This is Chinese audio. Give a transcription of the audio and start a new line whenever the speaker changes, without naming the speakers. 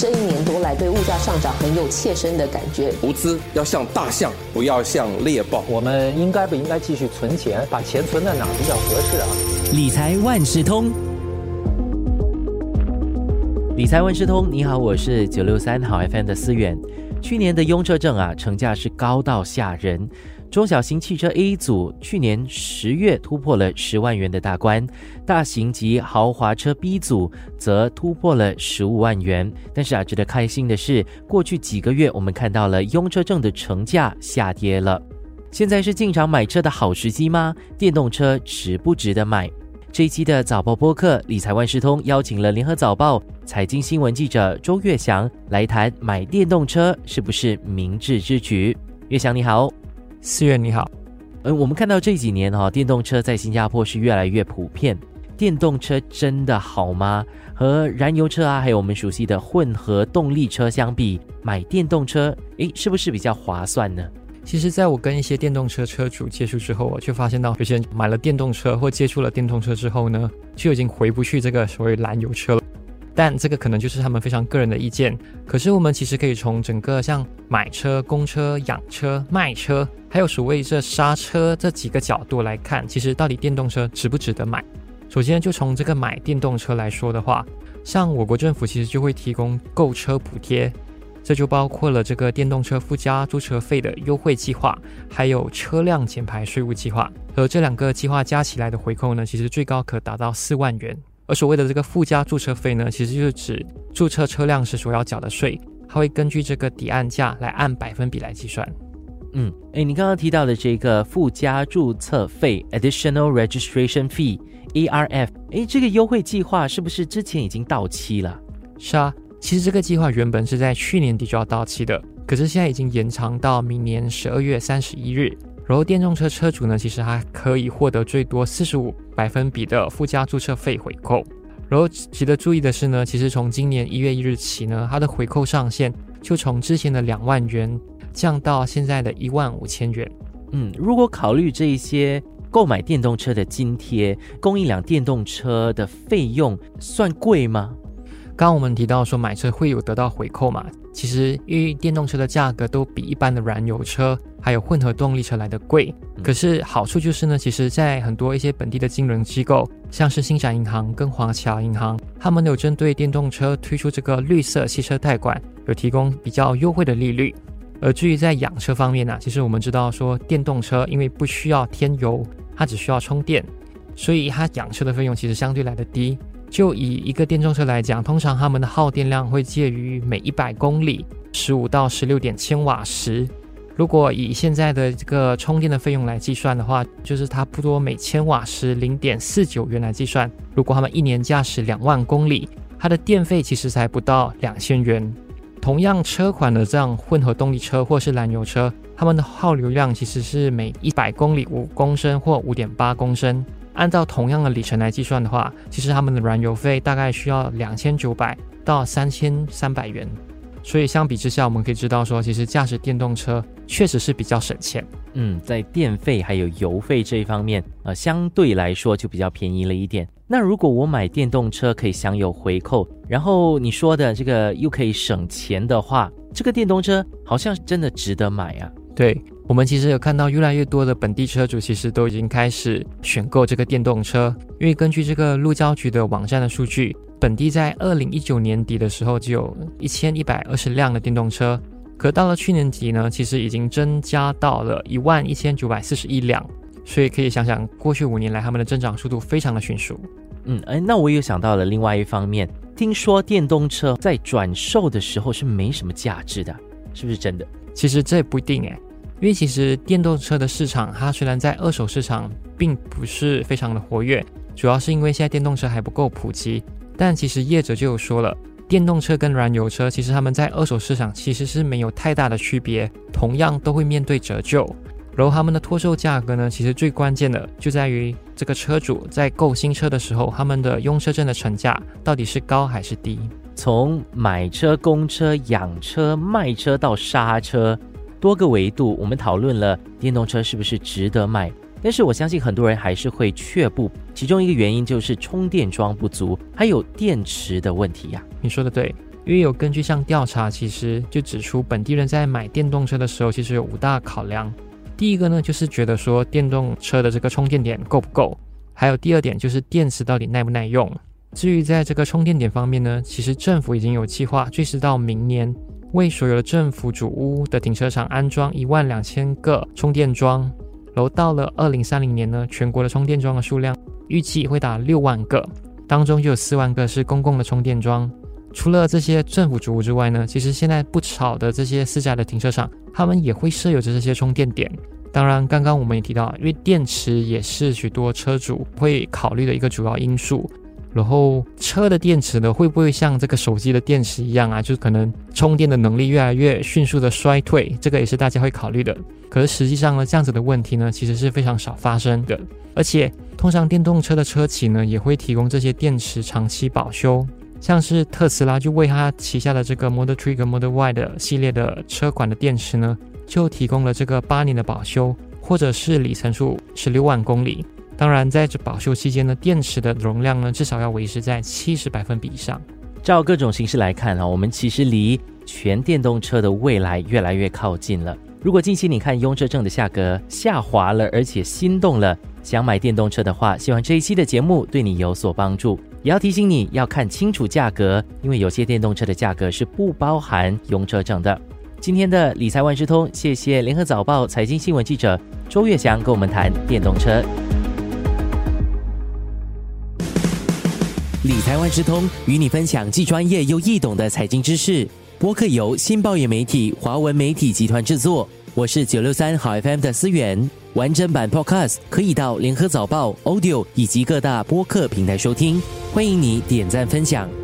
这一年多来对物价上涨很有切身的感觉。
投资要像大象，不要像猎豹。
我们应该不应该继续存钱？把钱存在哪比较合适啊？
理财万事通，理财万事通，你好，我是九六三好 FM 的思远。去年的拥车证啊，成价是高到吓人。中小型汽车 A 组去年十月突破了十万元的大关，大型及豪华车 B 组则突破了十五万元。但是啊，值得开心的是，过去几个月我们看到了拥车证的成价下跌了。现在是进场买车的好时机吗？电动车值不值得买？这一期的早报播客理财万事通邀请了联合早报财经新闻记者周月祥来谈买电动车是不是明智之举。月祥你好。
思源你好，
嗯，我们看到这几年哈，电动车在新加坡是越来越普遍。电动车真的好吗？和燃油车啊，还有我们熟悉的混合动力车相比，买电动车，诶，是不是比较划算呢？
其实，在我跟一些电动车车主接触之后，我就发现到有些人买了电动车或接触了电动车之后呢，就已经回不去这个所谓燃油车了。但这个可能就是他们非常个人的意见。可是我们其实可以从整个像买车、公车、养车、卖车，还有所谓这刹车这几个角度来看，其实到底电动车值不值得买？首先就从这个买电动车来说的话，像我国政府其实就会提供购车补贴，这就包括了这个电动车附加注册费的优惠计划，还有车辆减排税务计划。而这两个计划加起来的回扣呢，其实最高可达到四万元。而所谓的这个附加注册费呢，其实就是指注册车辆时所要缴的税，它会根据这个抵案价来按百分比来计算。
嗯，哎，你刚刚提到的这个附加注册费 （Additional Registration Fee，ARF），哎，这个优惠计划是不是之前已经到期了？
是啊，其实这个计划原本是在去年底就要到期的，可是现在已经延长到明年十二月三十一日。然后电动车车主呢，其实还可以获得最多四十五百分比的附加注册费回扣。然后值得注意的是呢，其实从今年一月一日起呢，它的回扣上限就从之前的两万元降到现在的一万五千元。
嗯，如果考虑这一些购买电动车的津贴，供一辆电动车的费用算贵吗？
刚刚我们提到说买车会有得到回扣嘛？其实因为电动车的价格都比一般的燃油车还有混合动力车来的贵。可是好处就是呢，其实在很多一些本地的金融机构，像是新展银行跟华侨银行，他们有针对电动车推出这个绿色汽车贷款，有提供比较优惠的利率。而至于在养车方面呢，其实我们知道说电动车因为不需要添油，它只需要充电，所以它养车的费用其实相对来的低。就以一个电动车来讲，通常它们的耗电量会介于每一百公里十五到十六点千瓦时。如果以现在的这个充电的费用来计算的话，就是差不多每千瓦时零点四九元来计算。如果他们一年驾驶两万公里，它的电费其实才不到两千元。同样车款的这样混合动力车或是燃油车，它们的耗油量其实是每一百公里五公升或五点八公升。按照同样的里程来计算的话，其实他们的燃油费大概需要两千九百到三千三百元。所以相比之下，我们可以知道说，其实驾驶电动车确实是比较省钱。
嗯，在电费还有油费这一方面，呃，相对来说就比较便宜了一点。那如果我买电动车可以享有回扣，然后你说的这个又可以省钱的话，这个电动车好像真的值得买啊。
对。我们其实有看到越来越多的本地车主，其实都已经开始选购这个电动车，因为根据这个路交局的网站的数据，本地在二零一九年底的时候就有一千一百二十辆的电动车，可到了去年底呢，其实已经增加到了一万一千九百四十一辆，所以可以想想，过去五年来他们的增长速度非常的迅速。
嗯，哎，那我又想到了另外一方面，听说电动车在转售的时候是没什么价值的，是不是真的？
其实这不一定哎。因为其实电动车的市场，它虽然在二手市场并不是非常的活跃，主要是因为现在电动车还不够普及。但其实业者就有说了，电动车跟燃油车其实他们在二手市场其实是没有太大的区别，同样都会面对折旧。然后他们的脱售价格呢，其实最关键的就在于这个车主在购新车的时候，他们的用车证的成价到底是高还是低。
从买车、供车、养车、卖车到刹车。多个维度，我们讨论了电动车是不是值得买，但是我相信很多人还是会却步。其中一个原因就是充电桩不足，还有电池的问题呀。
你说的对，因为有根据像调查，其实就指出本地人在买电动车的时候，其实有五大考量。第一个呢，就是觉得说电动车的这个充电点够不够，还有第二点就是电池到底耐不耐用。至于在这个充电点方面呢，其实政府已经有计划，最迟到明年为所有的政府主屋的停车场安装一万两千个充电桩。然后到了二零三零年呢，全国的充电桩的数量预计会达六万个，当中就有四万个是公共的充电桩。除了这些政府主屋之外呢，其实现在不少的这些私家的停车场，他们也会设有着这些充电点。当然，刚刚我们也提到，因为电池也是许多车主会考虑的一个主要因素。然后车的电池呢，会不会像这个手机的电池一样啊？就是可能充电的能力越来越迅速的衰退，这个也是大家会考虑的。可是实际上呢，这样子的问题呢，其实是非常少发生的。而且，通常电动车的车企呢，也会提供这些电池长期保修。像是特斯拉就为它旗下的这个 Model Three 和 Model Y 的系列的车款的电池呢，就提供了这个八年的保修，或者是里程数十六万公里。当然，在这保修期间呢，电池的容量呢，至少要维持在七十百分比以上。
照各种形式来看啊，我们其实离全电动车的未来越来越靠近了。如果近期你看拥车证的价格下滑了，而且心动了，想买电动车的话，希望这一期的节目对你有所帮助。也要提醒你要看清楚价格，因为有些电动车的价格是不包含拥车证的。今天的理财万事通，谢谢联合早报财经新闻记者周月祥跟我们谈电动车。理财万事通与你分享既专业又易懂的财经知识。播客由新报业媒体华文媒体集团制作。我是九六三好 FM 的思源。完整版 Podcast 可以到联合早报 Audio 以及各大播客平台收听。欢迎你点赞分享。